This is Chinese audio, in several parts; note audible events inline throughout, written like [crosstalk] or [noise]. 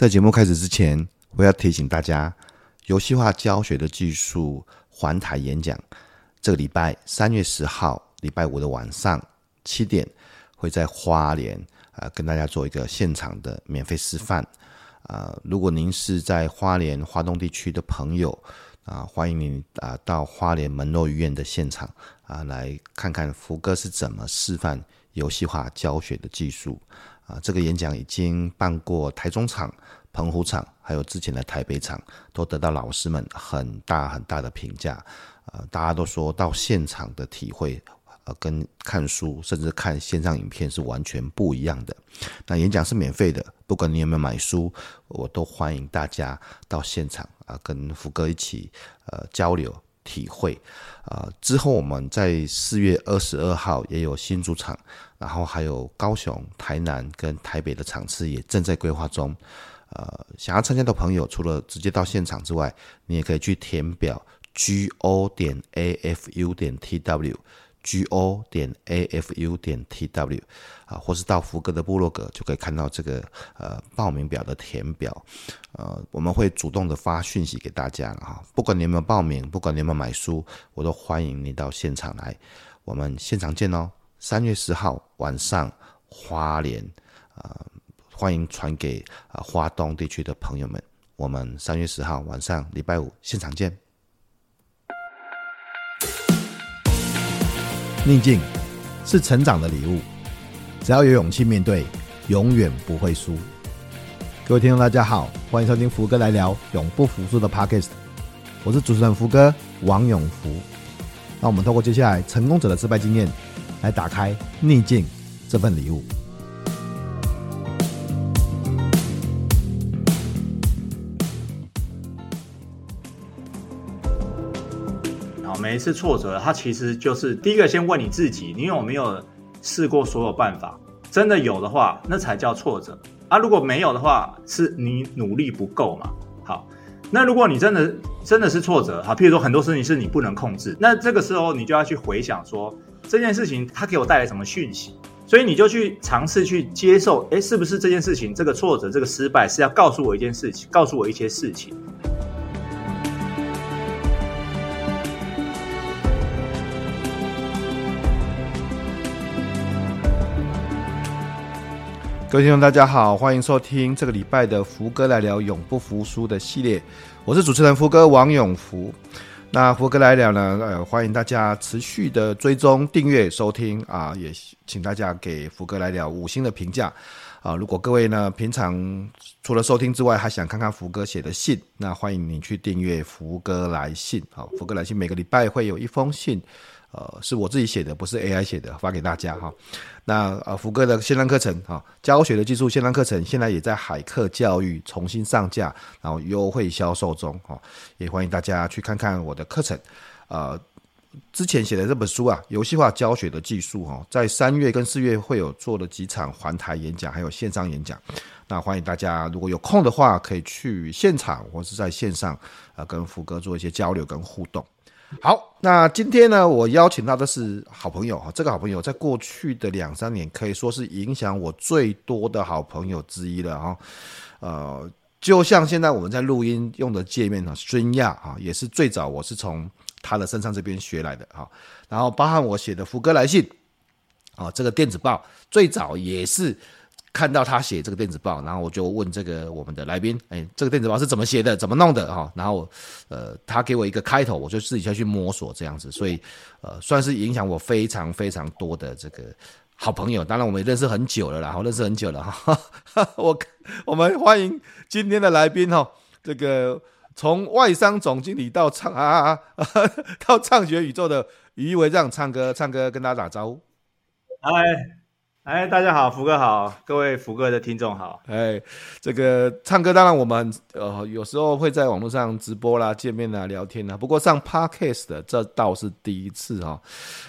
在节目开始之前，我要提醒大家，游戏化教学的技术环台演讲，这个礼拜三月十号礼拜五的晚上七点，会在花莲啊、跟大家做一个现场的免费示范啊、如果您是在花莲花东地区的朋友啊、欢迎您啊、到花莲门诺医院的现场啊、来看看福哥是怎么示范游戏化教学的技术。啊，这个演讲已经办过台中场、澎湖场，还有之前的台北场，都得到老师们很大很大的评价。呃，大家都说到现场的体会，呃，跟看书甚至看线上影片是完全不一样的。那演讲是免费的，不管你有没有买书，我都欢迎大家到现场啊，跟福哥一起呃交流。体会，呃，之后我们在四月二十二号也有新主场，然后还有高雄、台南跟台北的场次也正在规划中。呃，想要参加的朋友，除了直接到现场之外，你也可以去填表 g o 点 a f u 点 t w。g o 点 a f u 点 t w 啊，或是到福哥的部落格就可以看到这个呃报名表的填表，呃，我们会主动的发讯息给大家啊，不管你有没有报名，不管你有没有买书，我都欢迎你到现场来，我们现场见哦。三月十号晚上花莲啊，欢迎传给啊花东地区的朋友们，我们三月十号晚上礼拜五现场见。逆境是成长的礼物，只要有勇气面对，永远不会输。各位听众，大家好，欢迎收听福哥来聊永不服输的 Podcast，我是主持人福哥王永福。那我们透过接下来成功者的失败经验，来打开逆境这份礼物。每一次挫折，它其实就是第一个，先问你自己，你有没有试过所有办法？真的有的话，那才叫挫折啊！如果没有的话，是你努力不够嘛。好，那如果你真的真的是挫折，好，譬如说很多事情是你不能控制，那这个时候你就要去回想说这件事情它给我带来什么讯息，所以你就去尝试去接受，诶，是不是这件事情这个挫折这个失败是要告诉我一件事情，告诉我一些事情。各位听众，大家好，欢迎收听这个礼拜的福哥来聊永不服输的系列。我是主持人福哥王永福。那福哥来聊呢，呃，欢迎大家持续的追踪、订阅、收听啊，也请大家给福哥来聊五星的评价啊。如果各位呢平常除了收听之外，还想看看福哥写的信，那欢迎你去订阅福哥来信。好，福哥来信每个礼拜会有一封信。呃，是我自己写的，不是 AI 写的，发给大家哈。那呃，福哥的线上课程哈，教学的技术线上课程，现在也在海课教育重新上架，然后优惠销售中哈，也欢迎大家去看看我的课程。呃，之前写的这本书啊，游戏化教学的技术哈，在三月跟四月会有做了几场环台演讲，还有线上演讲。那欢迎大家如果有空的话，可以去现场或是在线上啊，跟福哥做一些交流跟互动。好，那今天呢，我邀请到的是好朋友哈，这个好朋友在过去的两三年可以说是影响我最多的好朋友之一了哈。呃，就像现在我们在录音用的界面呢孙亚哈，也是最早我是从他的身上这边学来的哈。然后包含我写的福哥来信啊，这个电子报最早也是。看到他写这个电子报，然后我就问这个我们的来宾，哎，这个电子报是怎么写的，怎么弄的哈？然后，呃，他给我一个开头，我就自己下去摸索这样子，所以，呃，算是影响我非常非常多的这个好朋友。当然，我们也认识很久了啦，好，认识很久了哈。[laughs] 我我们欢迎今天的来宾哈，这个从外商总经理到唱啊啊啊，[laughs] 到唱学宇宙的余维让唱歌，唱歌跟大家打招呼，嗨。哎，大家好，福哥好，各位福哥的听众好。哎，这个唱歌当然我们呃有时候会在网络上直播啦、见面啦、聊天啦。不过上 Podcast 的这倒是第一次哈。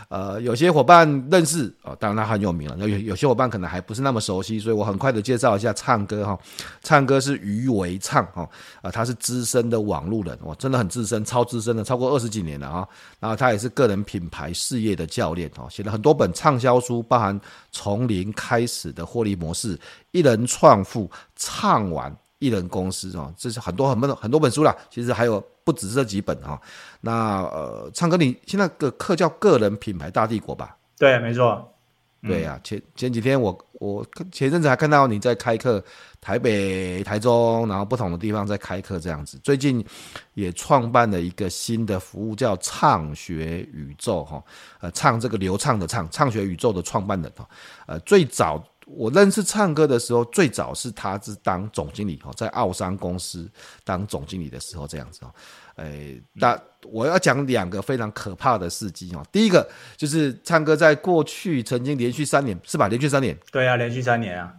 呃，有些伙伴认识哦，当然他很有名了。有有些伙伴可能还不是那么熟悉，所以我很快的介绍一下唱歌哈。唱歌是余维唱哈，啊，他是资深的网路人，哇，真的很资深，超资深的，超过二十几年了啊。然后他也是个人品牌事业的教练哦，写了很多本畅销书，包含从零开始的获利模式，一人创富，唱完一人公司哦，这是很多很多很多本书啦，其实还有不止这几本哈。那呃，唱歌你现在的课叫个人品牌大帝国吧？对，没错。对呀、啊，前前几天我我前阵子还看到你在开课，台北、台中，然后不同的地方在开课这样子。最近也创办了一个新的服务，叫畅学宇宙哈，呃，唱这个流畅的畅，畅学宇宙的创办人哈，呃，最早我认识唱歌的时候，最早是他是当总经理哈，在奥商公司当总经理的时候这样子哈。哎，那我要讲两个非常可怕的事迹哦。第一个就是唱歌在过去曾经连续三年是吧？连续三年，对啊，连续三年啊，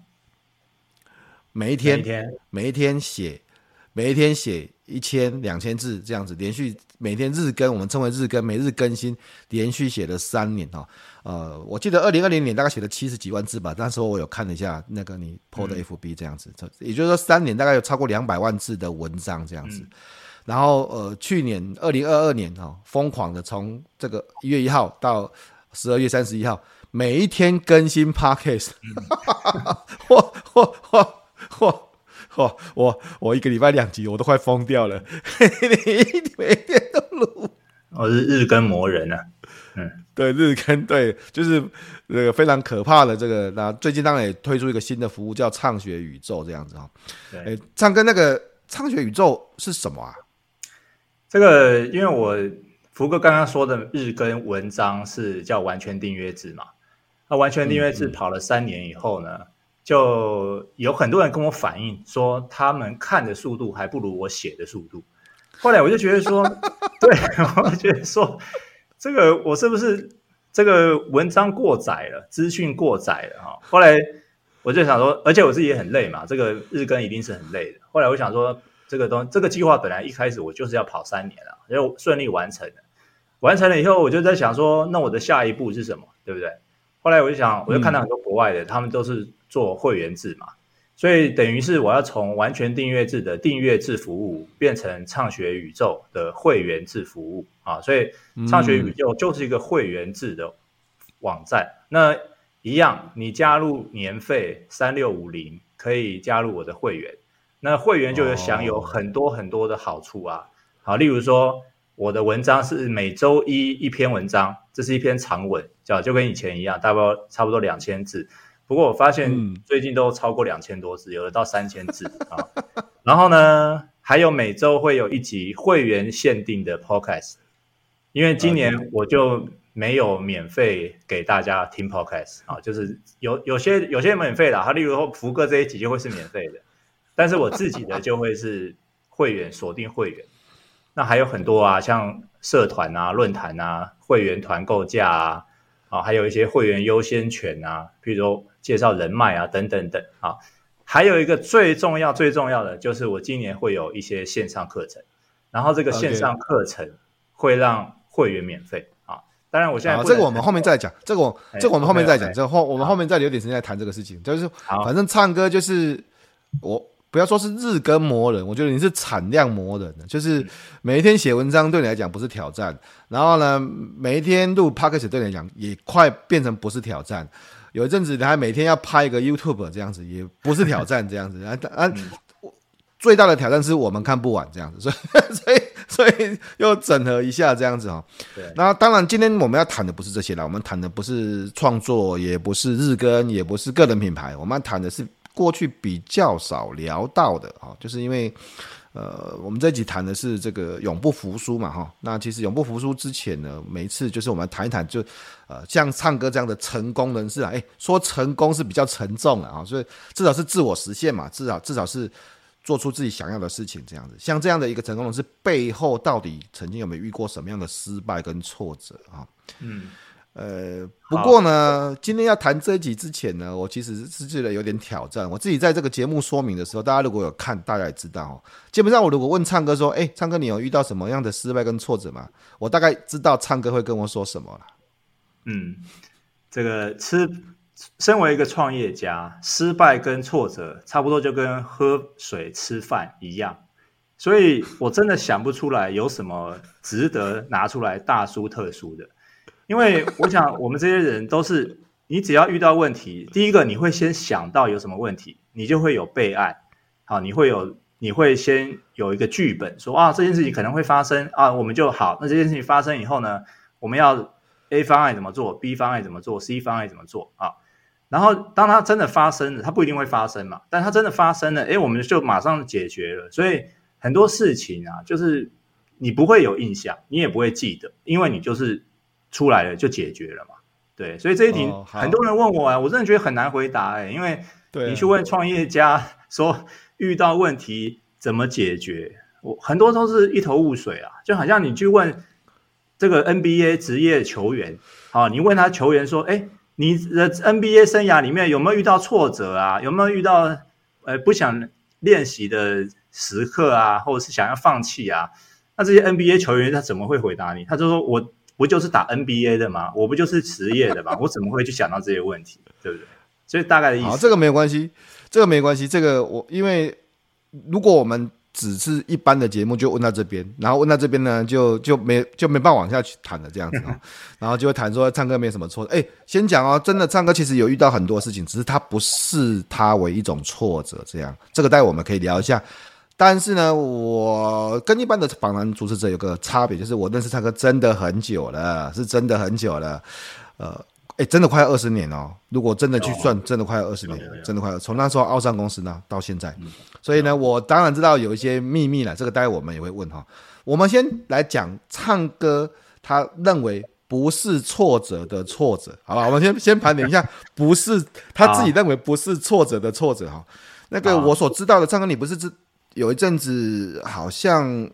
每一天，每一天，每一天写，每一天写一千两千字这样子，连续每天日更，我们称为日更，每日更新，连续写了三年哦。呃，我记得二零二零年大概写了七十几万字吧，那时候我有看了一下那个你 PO 的 FB 这样子，嗯、也就是说三年大概有超过两百万字的文章这样子。嗯然后呃，去年二零二二年哈、哦，疯狂的从这个一月一号到十二月三十一号，每一天更新 Podcast，我我我我我我我一个礼拜两集，我都快疯掉了，每一天都录，我是日更魔人啊，嗯，对日更对，就是那个非常可怕的这个。那最近当然也推出一个新的服务，叫畅学宇宙这样子哈、哦。哎，唱歌那个畅学宇宙是什么啊？这个，因为我福哥刚刚说的日更文章是叫完全订阅制嘛，那完全订阅制跑了三年以后呢，嗯嗯，就有很多人跟我反映说，他们看的速度还不如我写的速度。后来我就觉得说，[laughs] 对，我觉得说，这个我是不是这个文章过载了，资讯过载了哈？后来我就想说，而且我自己也很累嘛，这个日更一定是很累的。后来我想说。这个东这个计划本来一开始我就是要跑三年了，就顺利完成了。完成了以后，我就在想说，那我的下一步是什么，对不对？后来我就想，我就看到很多国外的，他们都是做会员制嘛，所以等于是我要从完全订阅制的订阅制服务变成畅学宇宙的会员制服务啊。所以畅学宇宙就是一个会员制的网站。那一样，你加入年费三六五零，可以加入我的会员。那会员就有享有很多很多的好处啊，好，例如说我的文章是每周一一篇文章，这是一篇长文，叫就跟以前一样，大概差不多两千字。不过我发现最近都超过两千多字，有的到三千字啊。然后呢，还有每周会有一集会员限定的 Podcast，因为今年我就没有免费给大家听 Podcast 啊，就是有有些有些免费的，他例如说福哥这一集就会是免费的。但是我自己的就会是会员锁定会员，那还有很多啊，像社团啊、论坛啊、会员团购价啊，啊，还有一些会员优先权啊，譬如说介绍人脉啊等等等啊，还有一个最重要最重要的就是我今年会有一些线上课程，然后这个线上课程会让会员免费啊。当然我现在啊，这个我们后面再讲，这个我这个我们后面再讲，这后我们后面再留点时间来谈这个事情，就是反正唱歌就是我。不要说是日更磨人，我觉得你是产量磨人的，就是每一天写文章对你来讲不是挑战，然后呢，每一天录 podcast 对你来讲也快变成不是挑战。有一阵子你还每天要拍一个 YouTube 这样子，也不是挑战这样子啊啊！最大的挑战是我们看不完这样子，所以 [laughs] 所以所以又整合一下这样子哦。对。那当然，今天我们要谈的不是这些啦，我们谈的不是创作，也不是日更，也不是个人品牌，我们要谈的是。过去比较少聊到的啊，就是因为，呃，我们这集谈的是这个永不服输嘛，哈。那其实永不服输之前呢，每一次就是我们谈一谈，就呃，像唱歌这样的成功人士啊，诶，说成功是比较沉重的啊，所以至少是自我实现嘛，至少至少是做出自己想要的事情这样子。像这样的一个成功人士背后，到底曾经有没有遇过什么样的失败跟挫折啊？嗯。呃，不过呢，今天要谈这一集之前呢，我其实是觉得有点挑战。我自己在这个节目说明的时候，大家如果有看，大家也知道哦。基本上，我如果问唱歌说：“哎，唱歌，你有遇到什么样的失败跟挫折吗？”我大概知道唱歌会跟我说什么了。嗯，这个吃，身为一个创业家，失败跟挫折差不多，就跟喝水吃饭一样。所以我真的想不出来有什么值得拿出来大书特书的。因为我想，我们这些人都是，你只要遇到问题，第一个你会先想到有什么问题，你就会有备案，好，你会有你会先有一个剧本，说啊这件事情可能会发生啊，我们就好。那这件事情发生以后呢，我们要 A 方案怎么做，B 方案怎么做，C 方案怎么做啊？然后当它真的发生了，它不一定会发生嘛，但它真的发生了，诶，我们就马上解决了。所以很多事情啊，就是你不会有印象，你也不会记得，因为你就是出来了就解决了嘛。对，所以这一题很多人问我啊，我真的觉得很难回答哎，因为你去问创业家说遇到问题怎么解决，我很多都是一头雾水啊，就好像你去问这个 NBA 职业球员，啊，你问他球员说，诶，你的 NBA 生涯里面有没有遇到挫折啊？有没有遇到呃不想练习的时刻啊，或者是想要放弃啊？那这些 NBA 球员他怎么会回答你？他就说我。不就是打 NBA 的吗？我不就是职业的吗？我怎么会去想到这些问题，对不对？所以大概的意思。好，这个没有关系，这个没关系。这个我因为如果我们只是一般的节目，就问到这边，然后问到这边呢，就就没就没办法往下去谈了这样子哦。[laughs] 然后就会谈说唱歌没什么错。哎，先讲哦，真的唱歌其实有遇到很多事情，只是它不视它为一种挫折这样。这个待会我们可以聊一下。但是呢，我跟一般的访谈主持者有个差别，就是我认识唱歌真的很久了，是真的很久了，呃，哎，真的快二十年哦。如果真的去算，真的快二十年，真的快从那时候奥尚公司呢到现在。所以呢，我当然知道有一些秘密了，这个待会我们也会问哈。我们先来讲唱歌，他认为不是挫折的挫折，好吧？我们先 [laughs] 先盘点一下，不是他自己认为不是挫折的挫折哈。那个我所知道的唱歌，你不是知。有一阵子好像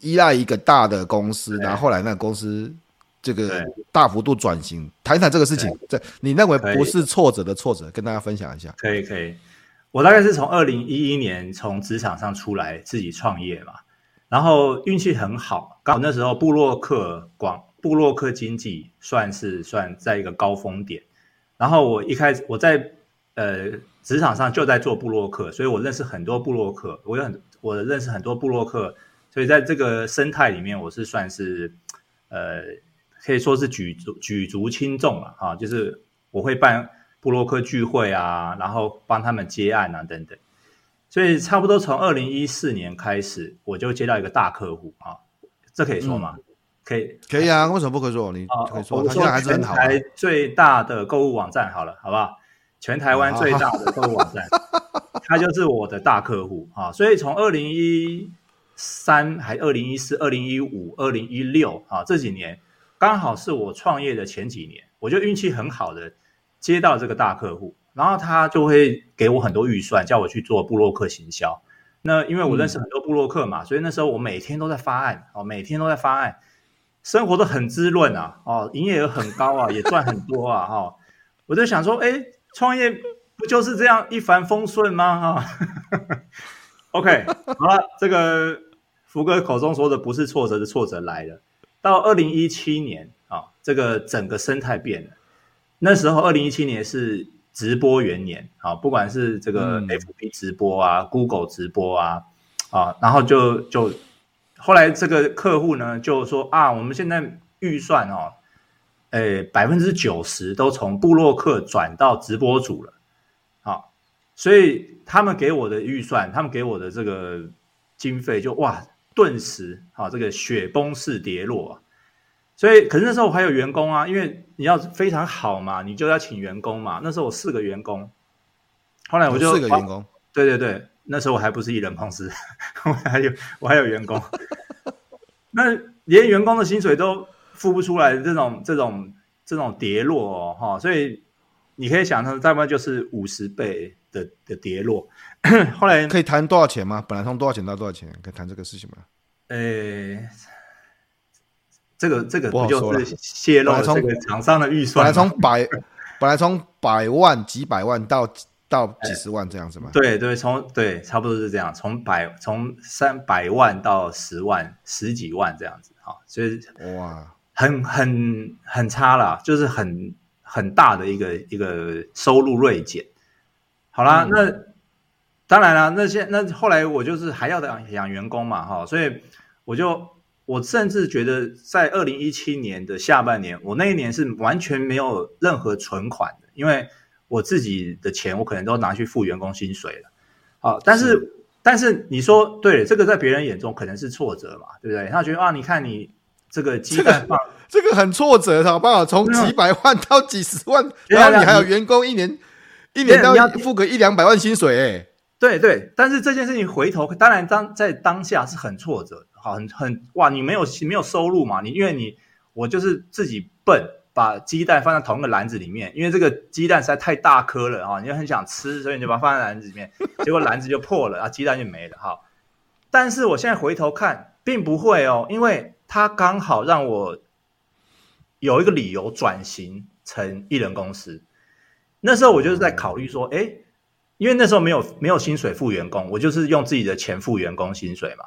依赖一个大的公司，然后后来那个公司这个大幅度转型，谈一谈这个事情。这你认为不是挫折的挫折，跟大家分享一下。可以可以，我大概是从二零一一年从职场上出来自己创业嘛，然后运气很好，刚好那时候布洛克广布洛克经济算是算在一个高峰点，然后我一开始我在呃。职场上就在做布洛克，所以我认识很多布洛克，我有很我认识很多布洛克，所以在这个生态里面，我是算是呃可以说是举足举足轻重了哈，就是我会办布洛克聚会啊，然后帮他们接案啊等等，所以差不多从二零一四年开始，我就接到一个大客户啊，这可以说吗？嗯、可以可以啊，为什么不可以说？你可以说，他现在还是很好。全台最大的购物网站，好了，好不好？全台湾最大的购物网站，[laughs] 它就是我的大客户啊！所以从二零一三、还二零一四、二零一五、二零一六啊这几年，刚好是我创业的前几年，我就运气很好的接到这个大客户，然后他就会给我很多预算，叫我去做布洛克行销。那因为我认识很多布洛克嘛，所以那时候我每天都在发案哦，每天都在发案，生活都很滋润啊！哦，营业额很高啊，也赚很多啊！哈，我就想说，哎。创业不就是这样一帆风顺吗？哈，[laughs] OK，好了，这个福哥口中说的不是挫折是挫折来了。到二零一七年啊，这个整个生态变了。那时候二零一七年是直播元年啊，不管是这个 FB 直播啊、嗯、Google 直播啊啊，然后就就后来这个客户呢就说啊，我们现在预算哦。诶，百分之九十都从部落客转到直播组了，好，所以他们给我的预算，他们给我的这个经费就哇，顿时啊，这个雪崩式跌落啊。所以，可是那时候我还有员工啊，因为你要非常好嘛，你就要请员工嘛。那时候我四个员工，后来我就四个员工，对对对，那时候我还不是一人公司，[laughs] 我还有我还有员工，[laughs] 那连员工的薪水都。付不出来的这种这种这种跌落哦，哈，所以你可以想象，大概就是五十倍的的跌落。[coughs] 后来可以谈多少钱吗？本来从多少钱到多少钱？可以谈这个事情吗？诶、欸，这个这个不就是泄露这个厂商的预算？本来从百 [laughs] 本来从百万几百万到到几十万这样子吗？对对，从对差不多是这样，从百从三百万到十万十几万这样子，哈，所以哇。很很很差啦，就是很很大的一个一个收入锐减。好啦，嗯、那当然啦，那些那后来我就是还要养养员工嘛，哈，所以我就我甚至觉得在二零一七年的下半年，我那一年是完全没有任何存款的，因为我自己的钱我可能都拿去付员工薪水了。好，但是，是但是你说对，这个在别人眼中可能是挫折嘛，对不对？他觉得啊，你看你这个鸡蛋放、这个，这个很挫折，好不好？从几百万到几十万，然后你还有员工一年一年都要付个一两百万薪水，哎，对对。但是这件事情回头，当然当在当下是很挫折，好，很很哇，你没有没有收入嘛，你因为你我就是自己笨。把鸡蛋放在同一个篮子里面，因为这个鸡蛋实在太大颗了啊，你就很想吃，所以你就把它放在篮子里面，结果篮子就破了啊，鸡蛋就没了哈。但是我现在回头看，并不会哦，因为它刚好让我有一个理由转型成艺人公司。那时候我就是在考虑说，哎，因为那时候没有没有薪水付员工，我就是用自己的钱付员工薪水嘛。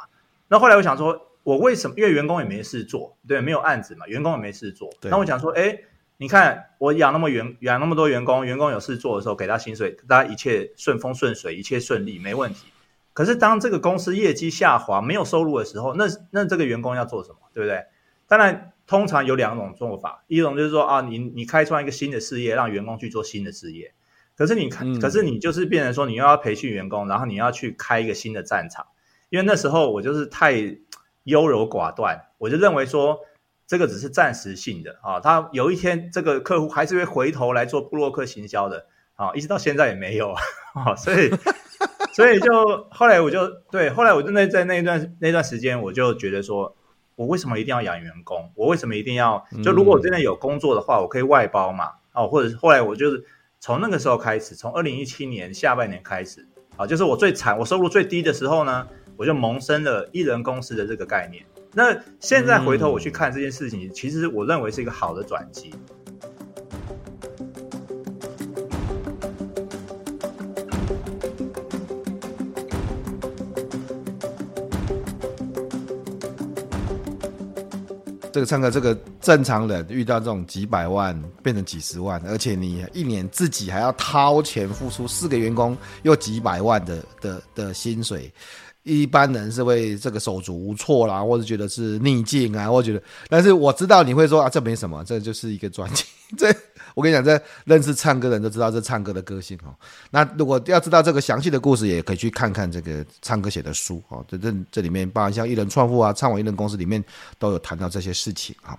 那后来我想说。我为什么？因为员工也没事做，对，没有案子嘛，员工也没事做。那我想说，哎，你看我养那么员养那么多员工，员工有事做的时候给他薪水，大家一切顺风顺水，一切顺利，没问题。可是当这个公司业绩下滑，没有收入的时候，那那这个员工要做什么？对不对？当然，通常有两种做法，一种就是说啊，你你开创一个新的事业，让员工去做新的事业。可是你看，嗯、可是你就是变成说，你又要培训员工，然后你要去开一个新的战场。因为那时候我就是太。优柔寡断，我就认为说这个只是暂时性的啊，他有一天这个客户还是会回头来做布洛克行销的啊，一直到现在也没有 [laughs] 啊，所以所以就后来我就对，后来我就那在那段那段时间，我就觉得说，我为什么一定要养员工？我为什么一定要就如果我真的有工作的话，我可以外包嘛？哦，或者是后来我就是从那个时候开始，从二零一七年下半年开始啊，就是我最惨，我收入最低的时候呢。我就萌生了一人公司的这个概念。那现在回头我去看这件事情，嗯、其实我认为是一个好的转机。这个唱歌，这个正常人遇到这种几百万变成几十万，而且你一年自己还要掏钱付出四个员工又几百万的的的薪水。一般人是会这个手足无措啦，或者觉得是逆境啊，或者觉得，但是我知道你会说啊，这没什么，这就是一个专辑。[laughs] 这我跟你讲，这认识唱歌的人都知道这唱歌的个性哦。那如果要知道这个详细的故事，也可以去看看这个唱歌写的书哦。这这这里面，包含像一人创富啊，唱网一人公司里面都有谈到这些事情啊。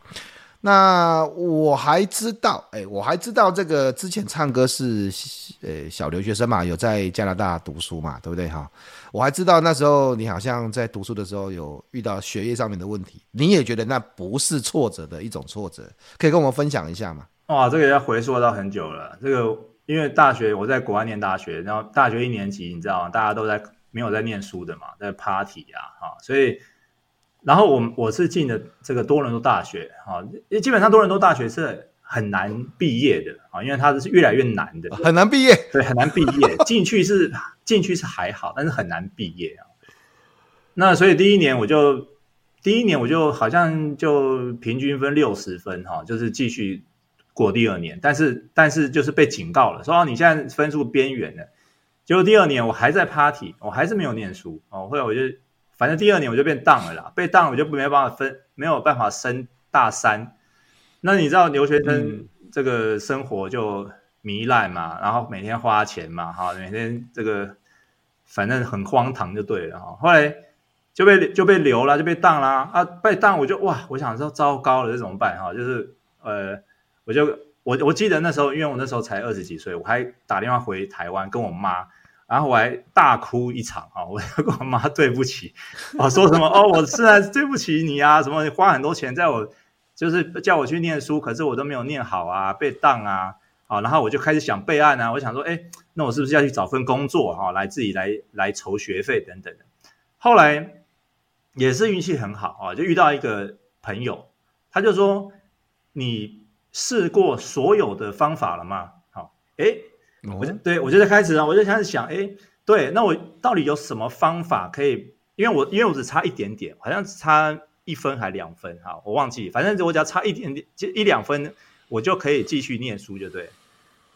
那我还知道，哎，我还知道这个之前唱歌是呃小留学生嘛，有在加拿大读书嘛，对不对哈？我还知道那时候你好像在读书的时候有遇到学业上面的问题，你也觉得那不是挫折的一种挫折，可以跟我们分享一下吗？哇，这个要回溯到很久了。这个因为大学我在国外念大学，然后大学一年级你知道吗？大家都在没有在念书的嘛，在 party 啊，哈，所以。然后我我是进的这个多伦多大学啊，基本上多伦多大学是很难毕业的啊，因为它是越来越难的，很难毕业，对，很难毕业。进去是进去是还好，但是很难毕业啊。那所以第一年我就第一年我就好像就平均分六十分哈，就是继续过第二年，但是但是就是被警告了，说你现在分数边缘了。结果第二年我还在 party，我还是没有念书哦，后来我就。反正第二年我就变当了啦，被当我就没有办法分，没有办法升大三。那你知道留学生这个生活就糜烂嘛，然后每天花钱嘛，哈，每天这个反正很荒唐就对了哈。后来就被就被留了，就被当啦啊，被当我就哇，我想说糟糕了，这怎么办哈？就是呃，我就我我记得那时候，因为我那时候才二十几岁，我还打电话回台湾跟我妈。然后我还大哭一场啊！我 [laughs] 跟我妈对不起啊，说什么哦，我是在对不起你啊，什么你花很多钱在我，就是叫我去念书，可是我都没有念好啊，被当啊，啊，然后我就开始想备案啊，我想说，哎，那我是不是要去找份工作哈，来自己来来筹学费等等的。后来也是运气很好啊，就遇到一个朋友，他就说，你试过所有的方法了吗？好，哎。我就对我就在开始啊，我就开始想，哎，对，那我到底有什么方法可以？因为我因为我只差一点点，好像只差一分还两分哈，我忘记，反正我只要差一点点，就一两分，我就可以继续念书，就对。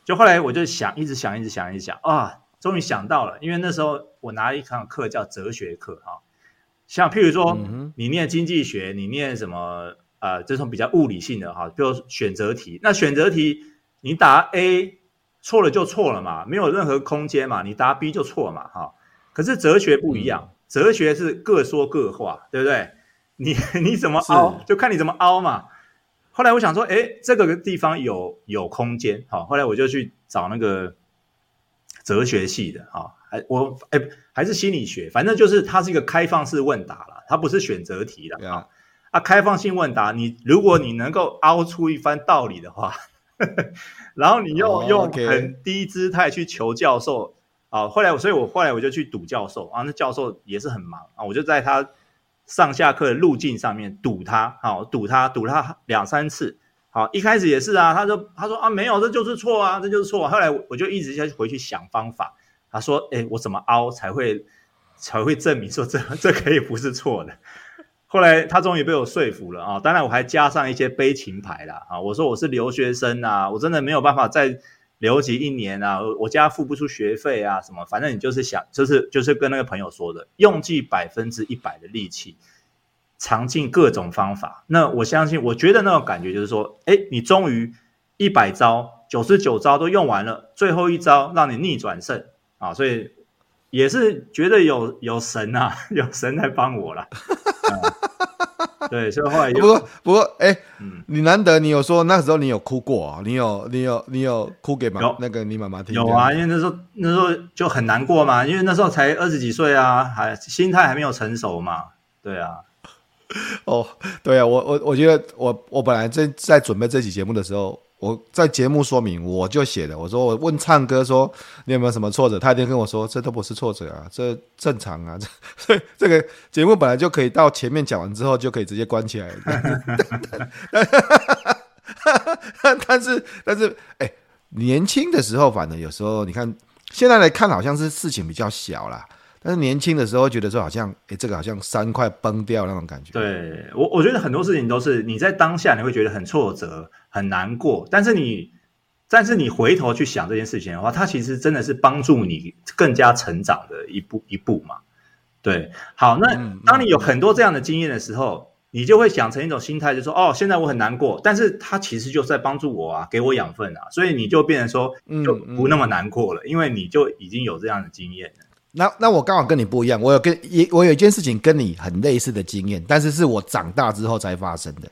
就后来我就想，一直想，一直想，一直想啊，终于想到了，因为那时候我拿了一堂课叫哲学课哈，像譬如说你念经济学，你念什么呃，这种比较物理性的哈，比如选择题，那选择题你答 A。错了就错了嘛，没有任何空间嘛，你答 B 就错嘛，哈。可是哲学不一样，嗯、哲学是各说各话，对不对？你 [laughs] 你怎么凹，就看你怎么凹嘛。后来我想说，哎，这个地方有有空间，好，后来我就去找那个哲学系的，哈，还我哎还是心理学，反正就是它是一个开放式问答了，它不是选择题的啊。啊，开放性问答，你如果你能够凹出一番道理的话，呵 [laughs] 呵然后你又、oh, 用很低姿态去求教授啊，后来所以我后来我就去堵教授啊，那教授也是很忙啊，我就在他。上下课的路径上面堵他，好堵他堵他两三次，好一开始也是啊，他说他说啊没有，这就是错啊，这就是错啊。后来我就一直在回去想方法，他说哎，我怎么凹才会才会证明说这这可以不是错的？后来他终于被我说服了啊，当然我还加上一些悲情牌啦啊，我说我是留学生啊，我真的没有办法再。留级一年啊，我家付不出学费啊，什么，反正你就是想，就是就是跟那个朋友说的，用尽百分之一百的力气，尝尽各种方法。那我相信，我觉得那种感觉就是说，哎，你终于一百招、九十九招都用完了，最后一招让你逆转胜啊！所以也是觉得有有神啊，[laughs] 有神在帮我了。[laughs] 对，所以后来不过不过，哎、欸，嗯，你难得你有说那时候你有哭过啊？你有你有你有哭给妈那个你妈妈听？有啊，因为那时候那时候就很难过嘛，因为那时候才二十几岁啊，还心态还没有成熟嘛。对啊，哦，对啊，我我我觉得我我本来在在准备这期节目的时候。我在节目说明我就写的，我说我问唱歌说你有没有什么挫折，他一定跟我说这都不是挫折啊，这正常啊，[laughs] 这所以这个节目本来就可以到前面讲完之后就可以直接关起来，[laughs] [laughs] 但是但是哎，年轻的时候反正有时候你看现在来看好像是事情比较小啦。但是年轻的时候觉得说好像，哎，这个好像山块崩掉那种感觉。对我，我觉得很多事情都是你在当下你会觉得很挫折、很难过，但是你，但是你回头去想这件事情的话，它其实真的是帮助你更加成长的一步一步嘛。对，好，那当你有很多这样的经验的时候，你就会想成一种心态，就说，哦，现在我很难过，但是它其实就是在帮助我啊，给我养分啊，所以你就变成说，就不那么难过了，嗯嗯、因为你就已经有这样的经验了。那那我刚好跟你不一样，我有跟一我有一件事情跟你很类似的经验，但是是我长大之后才发生的，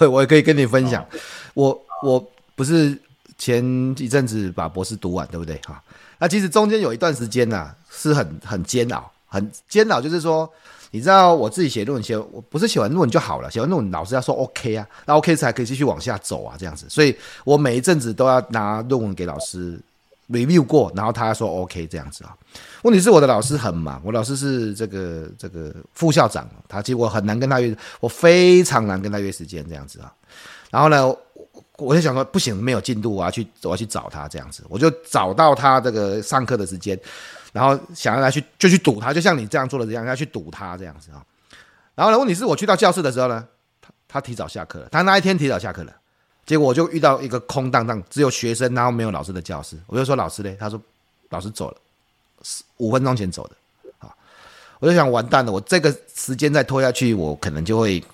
我也可以跟你分享。哦、我我不是前一阵子把博士读完，对不对？哈，那其实中间有一段时间呐、啊，是很很煎熬，很煎熬，就是说，你知道我自己写论文写，我不是写完论文就好了，写完论文老师要说 OK 啊，那 OK 才可以继续往下走啊，这样子，所以我每一阵子都要拿论文给老师。Review 过，然后他说 OK 这样子啊。问题是我的老师很忙，我老师是这个这个副校长，他其实我很难跟他约，我非常难跟他约时间这样子啊。然后呢，我就想说不行，没有进度，我要去我要去找他这样子，我就找到他这个上课的时间，然后想要来去就去堵他，就像你这样做的这样，要去堵他这样子啊。然后呢，问题是我去到教室的时候呢，他他提早下课了，他那一天提早下课了。结果我就遇到一个空荡荡，只有学生，然后没有老师的教室。我就说老师嘞，他说老师走了，五分钟前走的。啊，我就想完蛋了，我这个时间再拖下去，我可能就会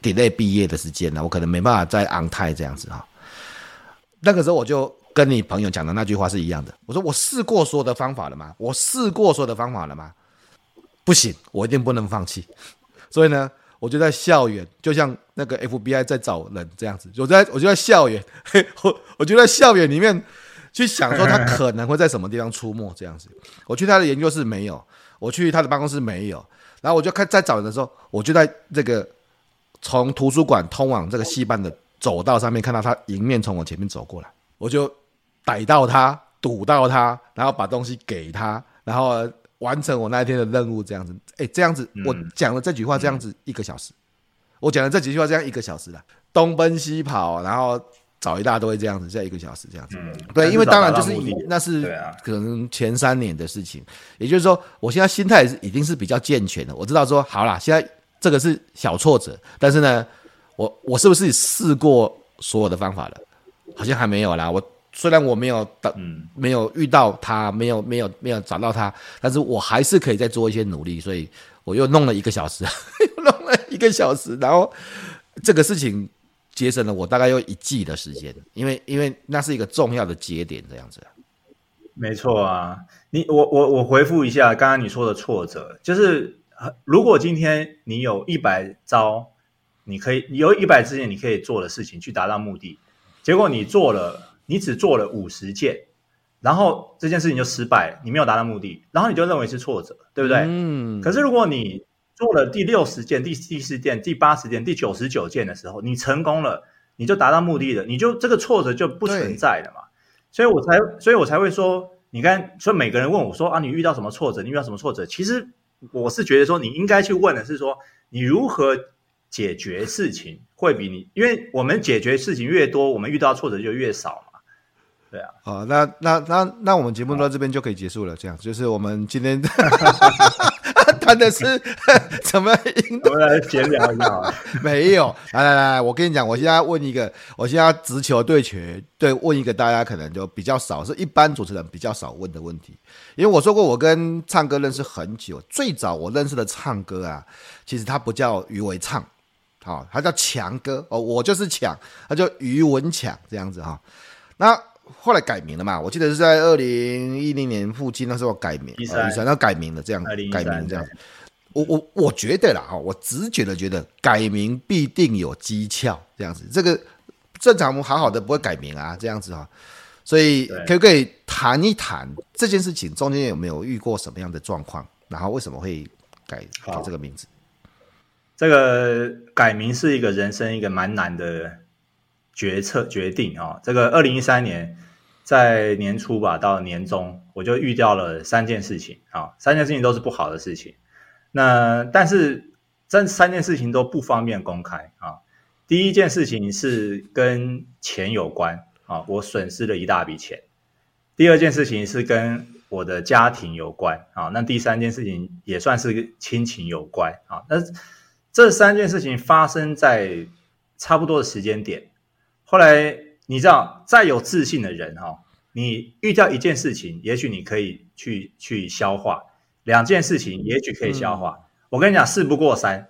delay 毕业的时间了，我可能没办法再 on time 这样子哈。那个时候我就跟你朋友讲的那句话是一样的，我说我试过所有的方法了吗？我试过所有的方法了吗？不行，我一定不能放弃。所以呢。我就在校园，就像那个 FBI 在找人这样子。我在我就在校园，[laughs] 我我就在校园里面去想说他可能会在什么地方出没这样子。我去他的研究室没有，我去他的办公室没有。然后我就看在找人的时候，我就在这个从图书馆通往这个系办的走道上面看到他迎面从我前面走过来，我就逮到他，堵到他，然后把东西给他，然后。完成我那一天的任务，这样子，哎、欸，这样子，我讲了这句话，这样子一个小时，嗯、我讲了这几句话，这样一个小时了，东奔西跑，然后找一大堆这样子，这样一个小时这样子，嗯、对，因为当然就是那是可能前三年的事情，啊、也就是说，我现在心态是已经是比较健全的，我知道说，好啦，现在这个是小挫折，但是呢，我我是不是试过所有的方法了？好像还没有啦，我。虽然我没有等，没有遇到他，没有没有没有找到他，但是我还是可以再做一些努力，所以我又弄了一个小时，[laughs] 又弄了一个小时，然后这个事情节省了我大概有一季的时间，因为因为那是一个重要的节点，这样子。没错啊，你我我我回复一下刚刚你说的挫折，就是如果今天你有一百招，你可以有一百件你可以做的事情去达到目的，结果你做了，你只做了五十件，然后这件事情就失败，你没有达到目的，然后你就认为是挫折，对不对？嗯。可是如果你做了第六十件、第第四件、第八十件、第九十九件的时候，你成功了，你就达到目的了，你就这个挫折就不存在了嘛。所以我才，所以我才会说，你看，所以每个人问我说啊，你遇到什么挫折？你遇到什么挫折？其实我是觉得说，你应该去问的是说，你如何解决事情，会比你，因为我们解决事情越多，我们遇到挫折就越少嘛。对啊。好，那那那那我们节目到这边就可以结束了。这样，就是我们今天。[laughs] [laughs] 谈的是 [laughs] 怎么应对？我们来闲聊一下。没有，来来来，我跟你讲，我现在问一个，我现在直球对决，对，问一个大家可能就比较少，是一般主持人比较少问的问题。因为我说过，我跟唱歌认识很久，最早我认识的唱歌啊，其实他不叫于为唱，好，他叫强哥哦，我就是强，他叫于文强这样子哈。那后来改名了嘛？我记得是在二零一零年附近那时候改名，一三，然后改名了，这样改名这样。我我我觉得啦哈，我直觉的觉得改名必定有蹊跷，这样子。这个正常我们好好的不会改名啊，这样子哈。所以可不可以谈一谈这件事情中间有没有遇过什么样的状况？然后为什么会改改这个名字？这个改名是一个人生一个蛮难的。决策决定啊，这个二零一三年在年初吧，到年中我就遇到了三件事情啊，三件事情都是不好的事情。那但是这三件事情都不方便公开啊。第一件事情是跟钱有关啊，我损失了一大笔钱。第二件事情是跟我的家庭有关啊，那第三件事情也算是亲情有关啊。那这三件事情发生在差不多的时间点。后来你知道，再有自信的人哈，你遇到一件事情，也许你可以去去消化；两件事情，也许可以消化。我跟你讲，事不过三，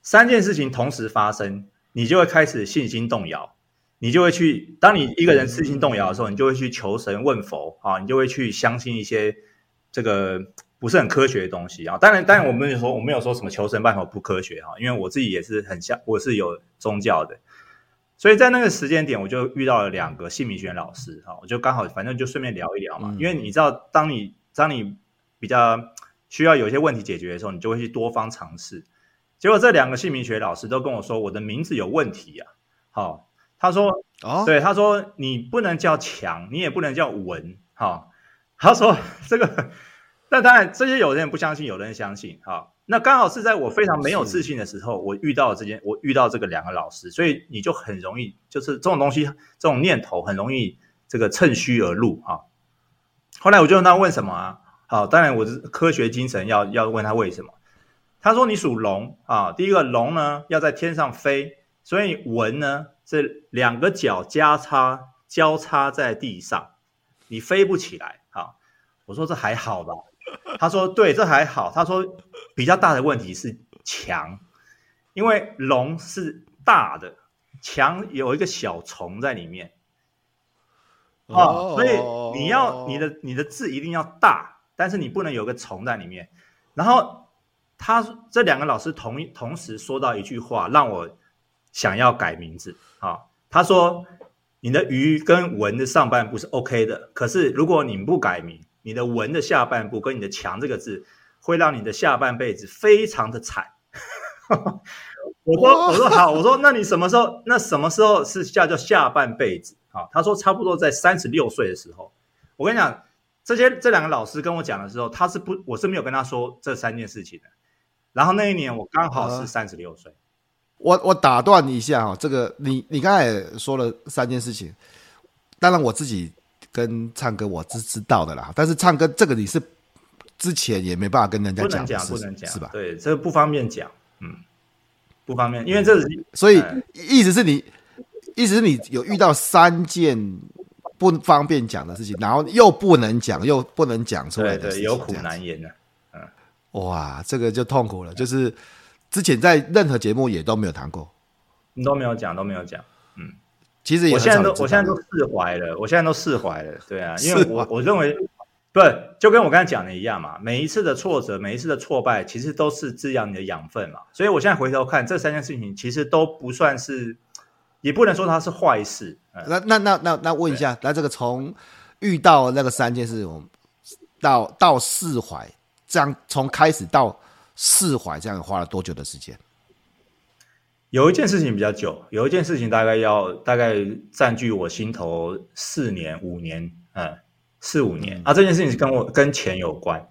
三件事情同时发生，你就会开始信心动摇，你就会去。当你一个人信心动摇的时候，你就会去求神问佛啊，你就会去相信一些这个不是很科学的东西啊。当然，当然，我们有说我没有说什么求神拜佛不科学哈，因为我自己也是很像，我是有宗教的。所以在那个时间点，我就遇到了两个姓名学老师，哈，我就刚好反正就顺便聊一聊嘛。因为你知道，当你当你比较需要有一些问题解决的时候，你就会去多方尝试。结果这两个姓名学老师都跟我说，我的名字有问题啊。好，他说，哦，对，他说你不能叫强，你也不能叫文，哈。他说这个，那当然这些有的人不相信，有的人相信，哈。那刚好是在我非常没有自信的时候，我遇到这件，我遇到这个两个老师，所以你就很容易，就是这种东西，这种念头很容易这个趁虚而入啊。后来我就问他问什么啊？好，当然我是科学精神要要问他为什么。他说你属龙啊，第一个龙呢要在天上飞，所以文呢是两个脚交叉交叉在地上，你飞不起来啊。我说这还好吧。[laughs] 他说：“对，这还好。”他说：“比较大的问题是墙，因为龙是大的，墙有一个小虫在里面。哦，哦，所以你要你的你的字一定要大，但是你不能有个虫在里面。然后他这两个老师同一同时说到一句话，让我想要改名字啊。他说：‘你的鱼跟文的上半部是 OK 的，可是如果你不改名。’”你的文的下半部跟你的强这个字，会让你的下半辈子非常的惨。[laughs] 我说，我说好，我说那你什么时候？那什么时候是叫做下半辈子？啊，他说差不多在三十六岁的时候。我跟你讲，这些这两个老师跟我讲的时候，他是不，我是没有跟他说这三件事情的。然后那一年我刚好是三十六岁。我我打断一下哈，这个你你刚才也说了三件事情，当然我自己。跟唱歌我是知道的啦，但是唱歌这个你是之前也没办法跟人家讲，不能讲，不能讲，是吧？对，这个不方便讲，嗯，不方便，因为这是，所以意思是你，意思是你有遇到三件不方便讲的事情，然后又不能讲，又不能讲出来的事情，对，对，有苦难言的，嗯，哇，这个就痛苦了，就是之前在任何节目也都没有谈过，你都没有讲，都没有讲，嗯。其实我现在都我现在都释怀了，我现在都释怀了，对啊，因为我我认为不，就跟我刚才讲的一样嘛。每一次的挫折，每一次的挫败，其实都是滋养你的养分嘛。所以我现在回头看这三件事情，其实都不算是，也不能说它是坏事。嗯、那那那那那问一下，那这个从遇到那个三件事，我们到到释怀，这样从开始到释怀，这样花了多久的时间？有一件事情比较久，有一件事情大概要大概占据我心头四年五年，嗯。四五年啊，这件事情是跟我跟钱有关。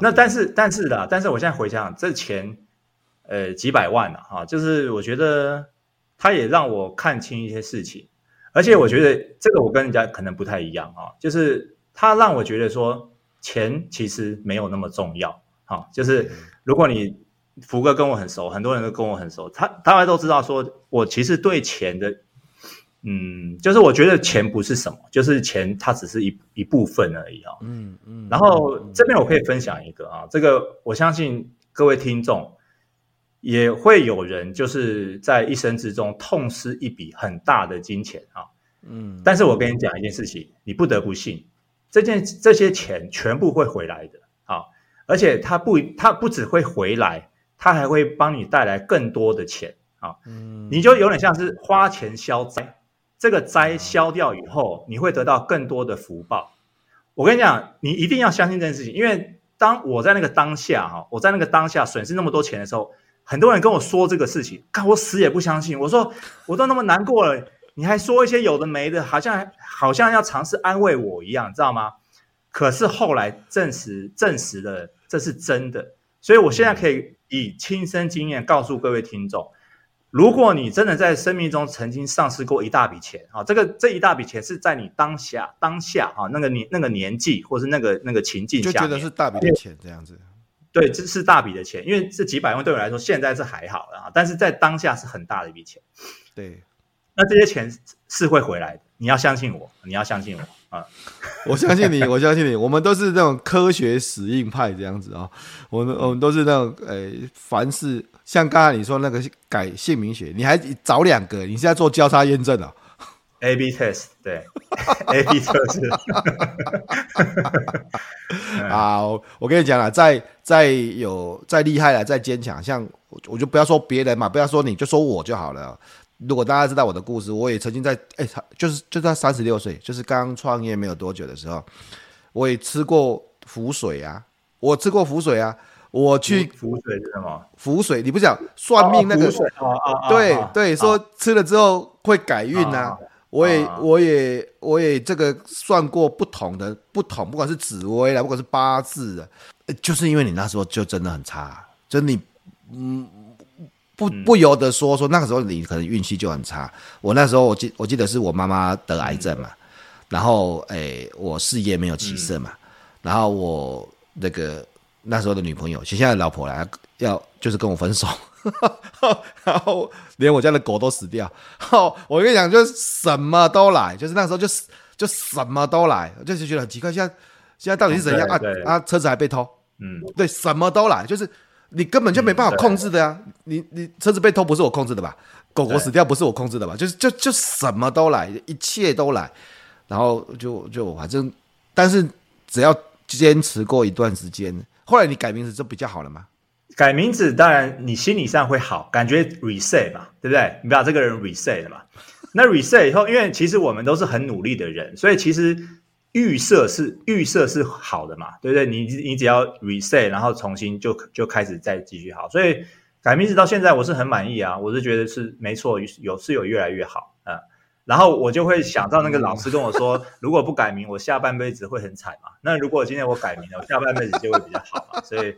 那但是但是的，但是我现在回想，这钱，呃，几百万了啊，就是我觉得它也让我看清一些事情，而且我觉得这个我跟人家可能不太一样啊，就是它让我觉得说钱其实没有那么重要啊，就是如果你福哥跟我很熟，很多人都跟我很熟，他大家都知道说我其实对钱的。嗯，就是我觉得钱不是什么，就是钱它只是一一部分而已啊。嗯嗯。然后这边我可以分享一个啊，这个我相信各位听众也会有人就是在一生之中痛失一笔很大的金钱啊。嗯。但是我跟你讲一件事情，你不得不信，这件这些钱全部会回来的啊，而且它不它不只会回来，它还会帮你带来更多的钱啊。嗯。你就有点像是花钱消灾。这个灾消掉以后，你会得到更多的福报。我跟你讲，你一定要相信这件事情，因为当我在那个当下哈，我在那个当下损失那么多钱的时候，很多人跟我说这个事情，看我死也不相信。我说我都那么难过了，你还说一些有的没的，好像好像要尝试安慰我一样，知道吗？可是后来证实证实了这是真的，所以我现在可以以亲身经验告诉各位听众。如果你真的在生命中曾经丧失过一大笔钱啊，这个这一大笔钱是在你当下当下啊那个年那个年纪或是那个那个情境下，就觉得是大笔的钱这样子。对，这是大笔的钱，因为这几百万对我来说现在是还好啊，但是在当下是很大的一笔钱。对，那这些钱是会回来的，你要相信我，你要相信我。啊，[laughs] 我相信你，我相信你。我们都是那种科学死硬派这样子啊、哦。我们我们都是那种诶、欸，凡是像刚才你说那个改姓名学，你还找两个，你现在做交叉验证啊？A B test 对，[laughs] A B 测试。[laughs] 啊，我跟你讲了，再再有再厉害了，再坚强，像我就不要说别人嘛，不要说你就说我就好了。如果大家知道我的故事，我也曾经在哎、欸，就是就在三十六岁，就是刚创业没有多久的时候，我也吃过浮水啊，我吃过浮水啊，我去浮水是什么？符水，你不讲算命那个？哦、对、哦、对，哦、说吃了之后会改运啊。哦、我也、哦、我也我也这个算过不同的不同，不管是紫薇啦，不管是八字的，就是因为你那时候就真的很差，就你嗯。不不由得说说那个时候你可能运气就很差。我那时候我记我记得是我妈妈得癌症嘛，然后诶、欸、我事业没有起色嘛，然后我那个那时候的女朋友，现在的老婆来要就是跟我分手，[laughs] 然后连我家的狗都死掉。我跟你讲，就是什么都来，就是那时候就就什么都来，就是觉得很奇怪。现在现在到底是怎样啊？啊，车子还被偷，嗯，对，什么都来，就是。你根本就没办法控制的呀、啊嗯！你你车子被偷不是我控制的吧？狗狗死掉不是我控制的吧？就是就就什么都来，一切都来，然后就就反正，但是只要坚持过一段时间，后来你改名字就比较好了吗？改名字当然你心理上会好，感觉 reset 嘛，对不对？你把这个人 reset 了嘛？那 reset 以后，因为其实我们都是很努力的人，所以其实。预设是预设是好的嘛，对不对？你你只要 reset，然后重新就就开始再继续好。所以改名字到现在我是很满意啊，我是觉得是没错，有是有越来越好啊。然后我就会想到那个老师跟我说，如果不改名，我下半辈子会很惨嘛。那如果今天我改名了，我下半辈子就会比较好嘛。所以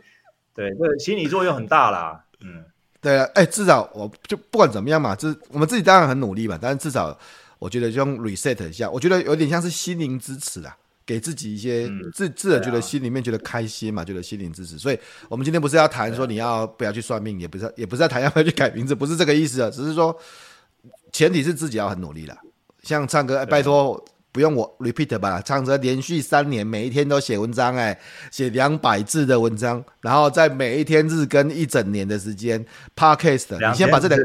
对，这个心理作用很大啦。嗯，对啊，哎，至少我就不管怎么样嘛，就是我们自己当然很努力嘛，但是至少。我觉得就用 reset 一下，我觉得有点像是心灵支持啦，给自己一些自、嗯、自己觉得心里面觉得开心嘛，觉得心灵支持。所以我们今天不是要谈说你要不要去算命，也不是也不是要谈要不要去改名字，不是这个意思啊，只是说前提是自己要很努力啦。像唱歌，哎、拜托不用我 repeat 吧，唱歌连续三年每一天都写文章，哎，写两百字的文章，然后在每一天日更一整年的时间，podcast，你先把这两。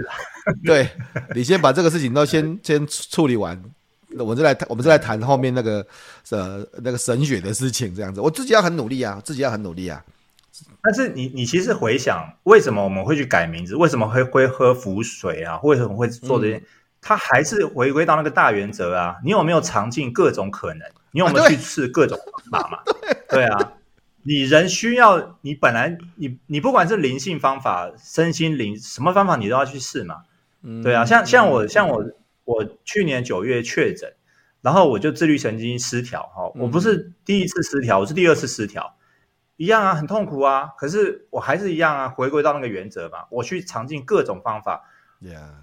[laughs] 对，你先把这个事情都先先处理完，我们再来谈，我们再来谈后面那个呃那个神学的事情，这样子。我自己要很努力啊，自己要很努力啊。但是你你其实回想，为什么我们会去改名字？为什么会会喝符水啊？为什么会做这些？嗯、它还是回归到那个大原则啊。你有没有尝尽各种可能？你有没有去试各种方法嘛？[laughs] 对啊，你人需要你本来你你不管是灵性方法、身心灵什么方法，你都要去试嘛。对啊，像像我像我我去年九月确诊，然后我就自律神经失调哈，我不是第一次失调，我是第二次失调，一样啊，很痛苦啊，可是我还是一样啊，回归到那个原则嘛，我去尝尽各种方法，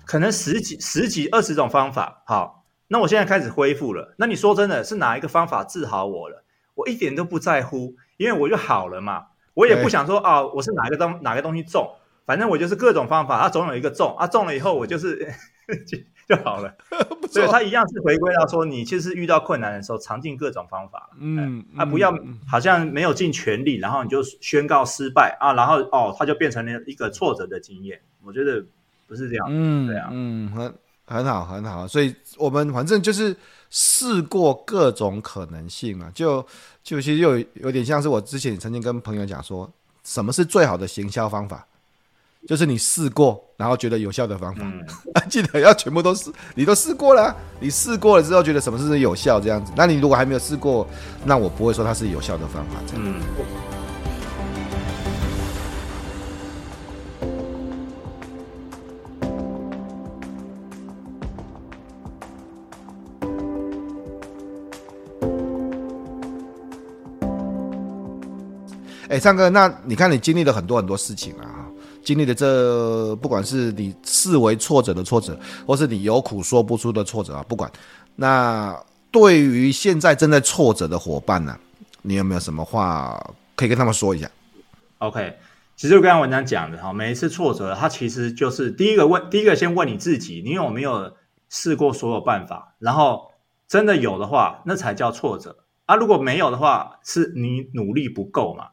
可能十几十几二十种方法，好，那我现在开始恢复了，那你说真的是哪一个方法治好我了？我一点都不在乎，因为我就好了嘛，我也不想说啊，我是哪个东哪个东西中。反正我就是各种方法，它总有一个中啊，中了以后我就是 [laughs] 就就好了。[laughs] 所以它一样是回归到说，你其实遇到困难的时候，尝尽各种方法，嗯，啊，不要好像没有尽全力，然后你就宣告失败啊，然后哦，它就变成了一个挫折的经验。我觉得不是这样，嗯，对啊，嗯，很很好，很好。所以我们反正就是试过各种可能性嘛，就就其实有有点像是我之前曾经跟朋友讲说，什么是最好的行销方法？就是你试过，然后觉得有效的方法，嗯、[laughs] 记得要全部都试，你都试过了、啊，你试过了之后觉得什么是有效这样子，那你如果还没有试过，那我不会说它是有效的方法这样。嗯。哎，唱歌，那你看你经历了很多很多事情啊。经历的这，不管是你视为挫折的挫折，或是你有苦说不出的挫折啊，不管。那对于现在正在挫折的伙伴呢、你有没有什么话可以跟他们说一下？OK，其实我刚刚文章讲的哈，每一次挫折，它其实就是第一个问，第一个先问你自己，你有没有试过所有办法？然后真的有的话，那才叫挫折啊。如果没有的话，是你努力不够嘛。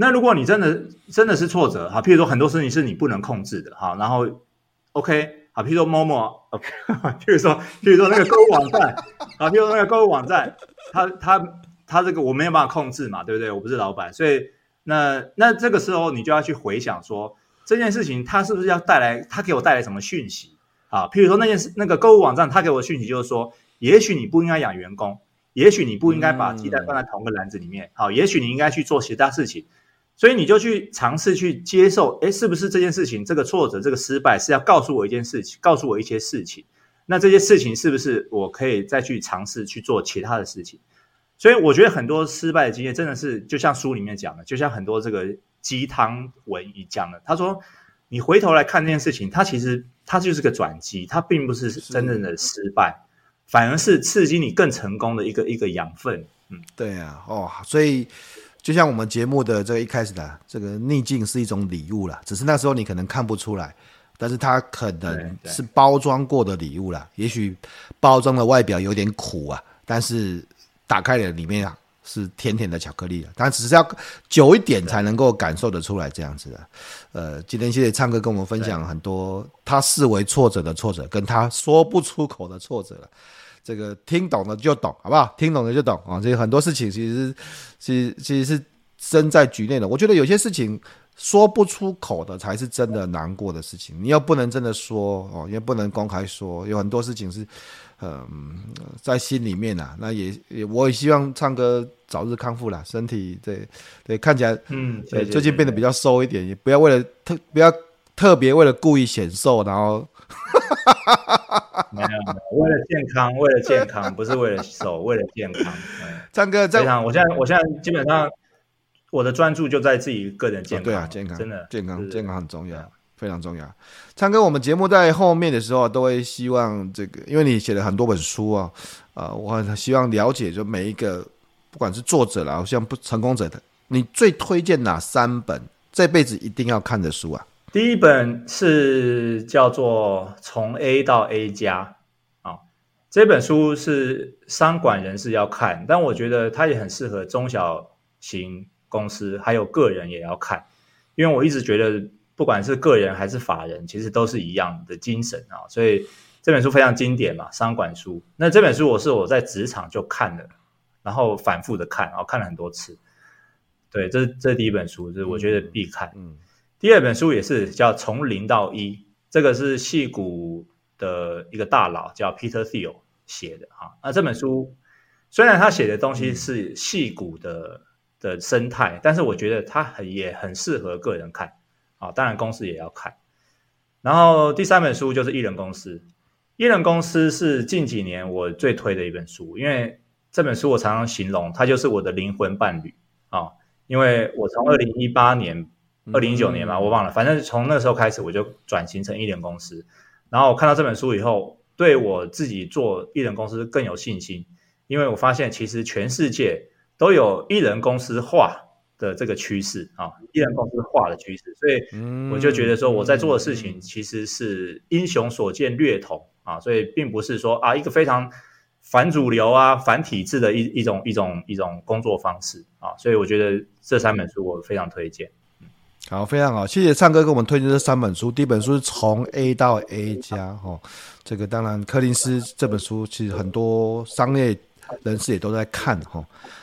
好。那如果你真的真的是挫折哈，譬如说很多事情是你不能控制的哈，然后 OK 好，譬如说某某 OK，[laughs] 譬如说譬如说那个购物网站啊，譬如说那个购物网站，他他他这个我没有办法控制嘛，对不对？我不是老板，所以那那这个时候你就要去回想说这件事情它是不是要带来它给我带来什么讯息啊？譬如说那件事那个购物网站它给我的讯息就是说，也许你不应该养员工，也许你不应该把鸡蛋放在同个篮子里面，好，也许你应该去做其他事情。所以你就去尝试去接受，诶，是不是这件事情，这个挫折，这个失败是要告诉我一件事情，告诉我一些事情。那这些事情是不是我可以再去尝试去做其他的事情？所以我觉得很多失败的经验真的是，就像书里面讲的，就像很多这个鸡汤文一讲的。他说，你回头来看这件事情，它其实它就是个转机，它并不是真正的失败，反而是刺激你更成功的一个一个养分。嗯，对啊，哦，所以。就像我们节目的这个一开始的这个逆境是一种礼物啦，只是那时候你可能看不出来，但是它可能是包装过的礼物啦。也许包装的外表有点苦啊，但是打开了里面啊是甜甜的巧克力啊。但只是要久一点才能够感受得出来这样子的。呃，今天谢谢唱歌跟我们分享很多他视为挫折的挫折，跟他说不出口的挫折了。这个听懂了就懂，好不好？听懂了就懂啊！这个很多事情其实，其实其实是身在局内的。我觉得有些事情说不出口的才是真的难过的事情。你又不能真的说哦，也不能公开说。有很多事情是，嗯，在心里面啊。那也也，我也希望唱歌早日康复了，身体对对看起来，嗯，最近变得比较瘦一点，也不要为了特不要特别为了故意显瘦，然后。[laughs] 没有，没有，[laughs] 为了健康，为了健康，不是为了瘦，为了健康。[laughs] 唱歌，非常。我现在，我现在基本上，我的专注就在自己个人健康。对啊，健康，真的，健康，健康很重要，非常重要。唱歌，我们节目在后面的时候都会希望这个，因为你写了很多本书啊，啊，我很希望了解，就每一个，不管是作者啦，像不成功者的，你最推荐哪三本这辈子一定要看的书啊？第一本是叫做《从 A 到 A 加》啊，这本书是商管人士要看，但我觉得它也很适合中小型公司，还有个人也要看，因为我一直觉得不管是个人还是法人，其实都是一样的精神啊，所以这本书非常经典嘛，商管书。那这本书我是我在职场就看了，然后反复的看，然后看了很多次。对，这这第一本书，是我觉得必看。嗯，第二本书也是叫《从零到一》，这个是戏骨的一个大佬叫 Peter Thiel 写的哈。那这本书虽然他写的东西是戏骨的的生态，但是我觉得他很也很适合个人看啊，当然公司也要看。然后第三本书就是《一人公司》，《一人公司》是近几年我最推的一本书，因为这本书我常常形容它就是我的灵魂伴侣啊。因为我从二零一八年、二零一九年嘛，我忘了，反正从那时候开始，我就转型成艺人公司。然后我看到这本书以后，对我自己做艺人公司更有信心，因为我发现其实全世界都有艺人公司化的这个趋势啊，艺人公司化的趋势，所以我就觉得说我在做的事情其实是英雄所见略同啊，所以并不是说啊一个非常。反主流啊，反体制的一一种一种一种工作方式啊，所以我觉得这三本书我非常推荐。好，非常好，谢谢灿哥给我们推荐这三本书。第一本书是从 A 到 A 加，哦，这个当然柯林斯这本书其实很多商业人士也都在看哈。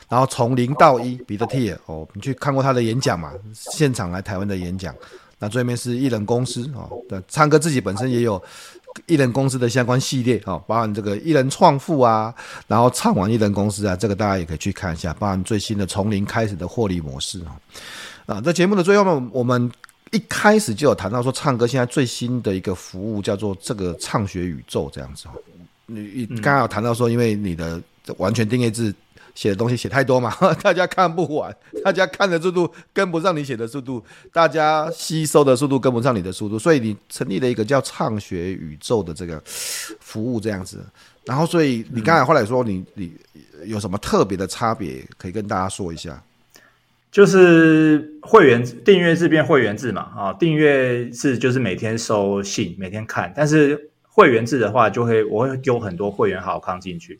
然后从零到一，彼得蒂尔哦，你去看过他的演讲嘛？现场来台湾的演讲。那最后面是一人公司哦，对，灿哥自己本身也有。一人公司的相关系列啊，包含这个一人创富啊，然后畅玩一人公司啊，这个大家也可以去看一下，包含最新的从零开始的获利模式啊。啊，在节目的最后呢，我们一开始就有谈到说，唱歌现在最新的一个服务叫做这个唱学宇宙这样子。你你刚刚有谈到说，因为你的完全订阅制。写的东西写太多嘛，[laughs] 大家看不完，大家看的速度跟不上你写的速度，大家吸收的速度跟不上你的速度，所以你成立了一个叫唱学宇宙的这个服务这样子。然后，所以你刚才后来说你你有什么特别的差别，可以跟大家说一下？就是会员订阅制变会员制嘛，啊，订阅制就是每天收信，每天看，但是会员制的话，就会我会丢很多会员好康进去。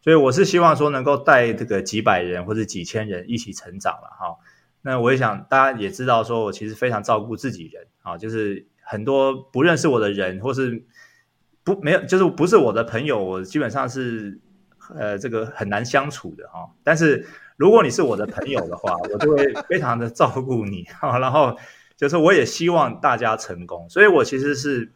所以我是希望说能够带这个几百人或者几千人一起成长了哈。那我也想大家也知道说我其实非常照顾自己人啊，就是很多不认识我的人或是不没有就是不是我的朋友，我基本上是呃这个很难相处的哈。但是如果你是我的朋友的话，[laughs] 我就会非常的照顾你哈。[laughs] 然后就是我也希望大家成功，所以我其实是。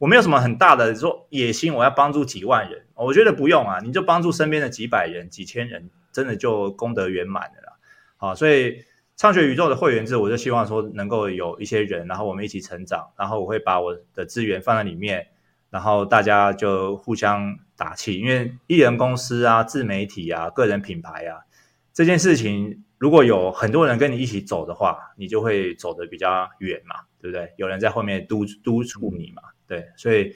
我没有什么很大的说野心，我要帮助几万人，我觉得不用啊，你就帮助身边的几百人、几千人，真的就功德圆满了啦。好，所以畅学宇宙的会员制，我就希望说能够有一些人，然后我们一起成长，然后我会把我的资源放在里面，然后大家就互相打气，因为艺人公司啊、自媒体啊、个人品牌啊这件事情，如果有很多人跟你一起走的话，你就会走得比较远嘛，对不对？有人在后面督督促你嘛。对，所以，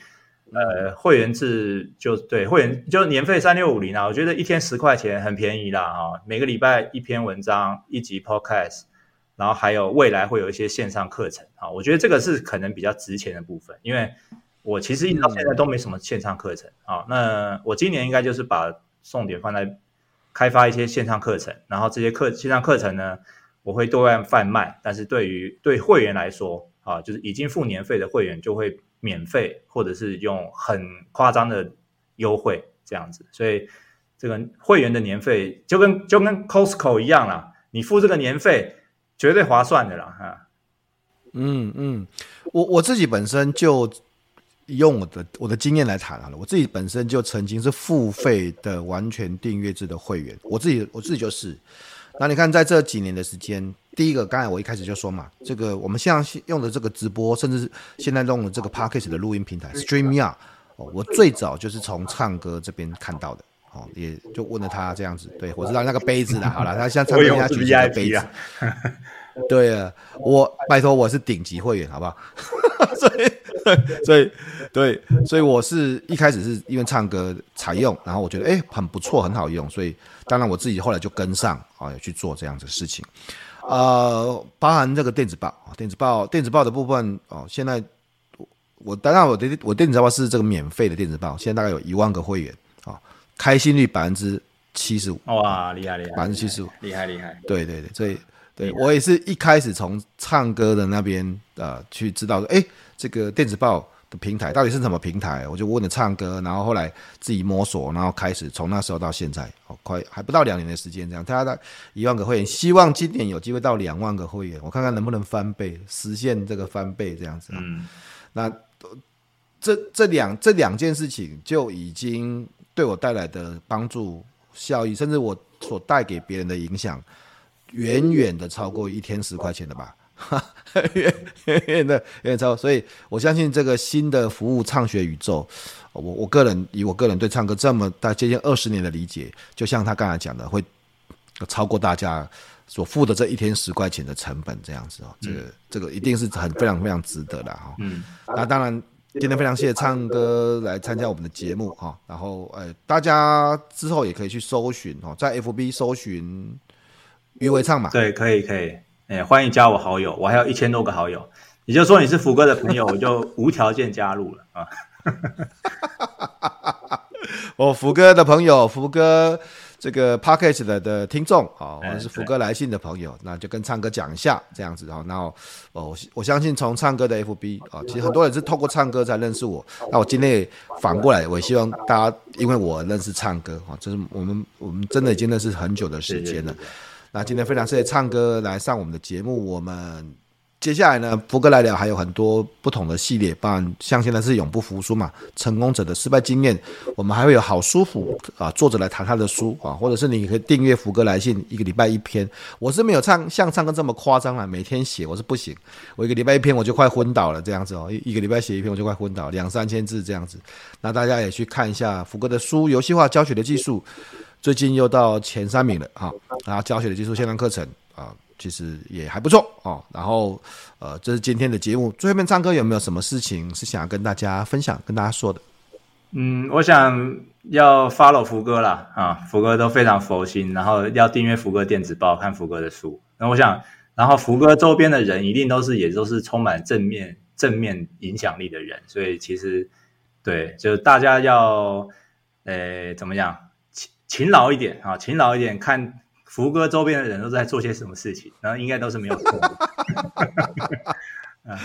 呃，会员制就对会员就年费三六五零啊，我觉得一天十块钱很便宜啦啊，每个礼拜一篇文章，一集 podcast，然后还有未来会有一些线上课程啊，我觉得这个是可能比较值钱的部分，因为我其实一直到现在都没什么线上课程啊，那我今年应该就是把重点放在开发一些线上课程，然后这些课线上课程呢，我会对外贩卖，但是对于对会员来说啊，就是已经付年费的会员就会。免费，或者是用很夸张的优惠这样子，所以这个会员的年费就跟就跟 Costco 一样啦，你付这个年费绝对划算的啦哈。嗯嗯，我我自己本身就用我的我的经验来谈好了，我自己本身就曾经是付费的完全订阅制的会员，我自己我自己就是。那你看，在这几年的时间，第一个，刚才我一开始就说嘛，这个我们现在用的这个直播，甚至是现在用的这个 Podcast 的录音平台 StreamYard，哦，我最早就是从唱歌这边看到的，哦，也就问了他这样子，对，我知道那个杯子的，好了，他像灿哥人家举起的杯子，对啊，我拜托我是顶级会员，好不好？[laughs] 所以。[laughs] 所以，对，所以我是一开始是因为唱歌采用，然后我觉得哎很不错，很好用，所以当然我自己后来就跟上啊，去做这样子的事情。呃，包含这个电子报，电子报，电子报的部分哦，现在我当然我的我电子报是这个免费的电子报，现在大概有一万个会员啊，开心率百分之七十五，哇，厉害厉害，百分之七十五，厉害厉害，对对对，所以对我也是一开始从唱歌的那边呃去知道说，哎。这个电子报的平台到底是什么平台？我就问了唱歌，然后后来自己摸索，然后开始从那时候到现在，哦，快还不到两年的时间，这样，大概一万个会员，希望今年有机会到两万个会员，我看看能不能翻倍，实现这个翻倍这样子。嗯，那这这两这两件事情就已经对我带来的帮助效益，甚至我所带给别人的影响，远远的超过一天十块钱的吧。[laughs] 远远的远超，所以我相信这个新的服务唱学宇宙，我我个人以我个人对唱歌这么大接近二十年的理解，就像他刚才讲的，会超过大家所付的这一天十块钱的成本这样子哦，这个这个一定是很非常非常值得的哈。嗯，那当然今天非常谢谢唱歌来参加我们的节目哈，然后呃大家之后也可以去搜寻哦，在 FB 搜寻于为唱嘛，对，可以可以。哎，欢迎加我好友，我还有一千多个好友。也就是说你是福哥的朋友，[laughs] 我就无条件加入了啊。[laughs] 我福哥的朋友，福哥这个 Podcast 的的听众啊，我是福哥来信的朋友，那就跟唱歌讲一下这样子啊。然后我我相信从唱歌的 FB 啊，其实很多人是透过唱歌才认识我。那我今天也反过来，我也希望大家因为我认识唱歌啊，就是我们我们真的已经认识很久的时间了。那今天非常谢谢唱歌来上我们的节目。我们接下来呢，福哥来聊还有很多不同的系列，包含像现在是永不服输嘛，成功者的失败经验。我们还会有好舒服啊，作者来谈他的书啊，或者是你可以订阅福哥来信，一个礼拜一篇。我是没有唱像唱歌这么夸张啊，每天写我是不行，我一个礼拜一篇我就快昏倒了这样子哦，一个礼拜写一篇我就快昏倒，两三千字这样子。那大家也去看一下福哥的书《游戏化教学的技术》。最近又到前三名了哈，然后教学的技术线上课程啊，其实也还不错哦。然后呃，这是今天的节目。最后面唱歌有没有什么事情是想要跟大家分享、跟大家说的？嗯，我想要 follow 福哥啦啊，福哥都非常佛心，然后要订阅福哥电子报，看福哥的书。那我想，然后福哥周边的人一定都是也都是充满正面正面影响力的人，所以其实对，就大家要呃怎么样？勤劳一点啊，勤劳一点，看福哥周边的人都在做些什么事情，然后应该都是没有错的。啊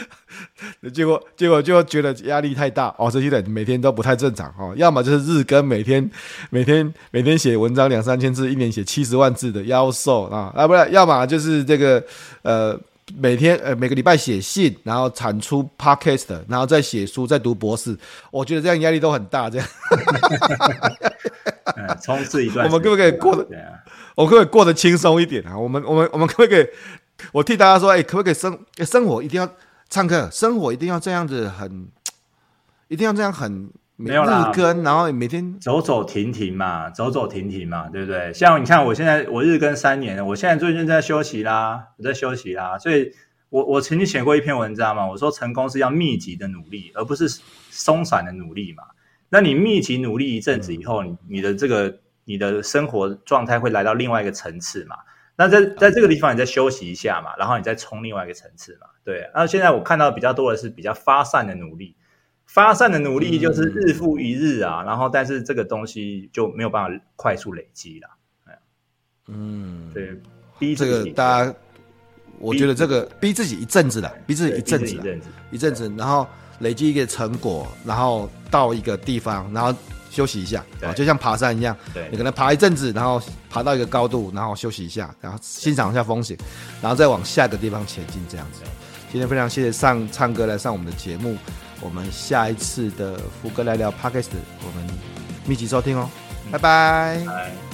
[laughs] [laughs] 结果结果就觉得压力太大哦，这些人每天都不太正常哦，要么就是日更，每天每天每天写文章两三千字，一年写七十万字的妖兽啊，啊不是，要么就是这个呃。每天呃每个礼拜写信，然后产出 podcast，然后再写书，再读博士，我觉得这样压力都很大。这样，嗯，[laughs] 冲刺一段，我们可不可以过得？啊、我们可不可以过得轻松一点啊？我们我们我们可不可以？我替大家说，哎，可不可以生生活一定要唱歌，生活一定要这样子很，一定要这样很。没有啦，日更，然后每天走走停停嘛，走走停停嘛，对不对？像你看，我现在我日更三年了，我现在最近在休息啦，我在休息啦。所以我我曾经写过一篇文章嘛，我说成功是要密集的努力，而不是松散的努力嘛。那你密集努力一阵子以后，你你的这个你的生活状态会来到另外一个层次嘛。那在在这个地方你再休息一下嘛，然后你再冲另外一个层次嘛。对，那现在我看到比较多的是比较发散的努力。发散的努力就是日复一日啊，嗯、然后但是这个东西就没有办法快速累积了。嗯，对，逼这个大家，我觉得这个逼自己一阵子了，逼自己一阵子，一阵子，一阵子，然后累积一个成果，然后到一个地方，然后休息一下，对就像爬山一样，对，你可能爬一阵子，然后爬到一个高度，然后休息一下，然后欣赏一下风景，然后再往下一个地方前进，这样子。今天非常谢谢上唱歌来上我们的节目。我们下一次的福哥来聊 Podcast，我们密集收听哦，拜拜。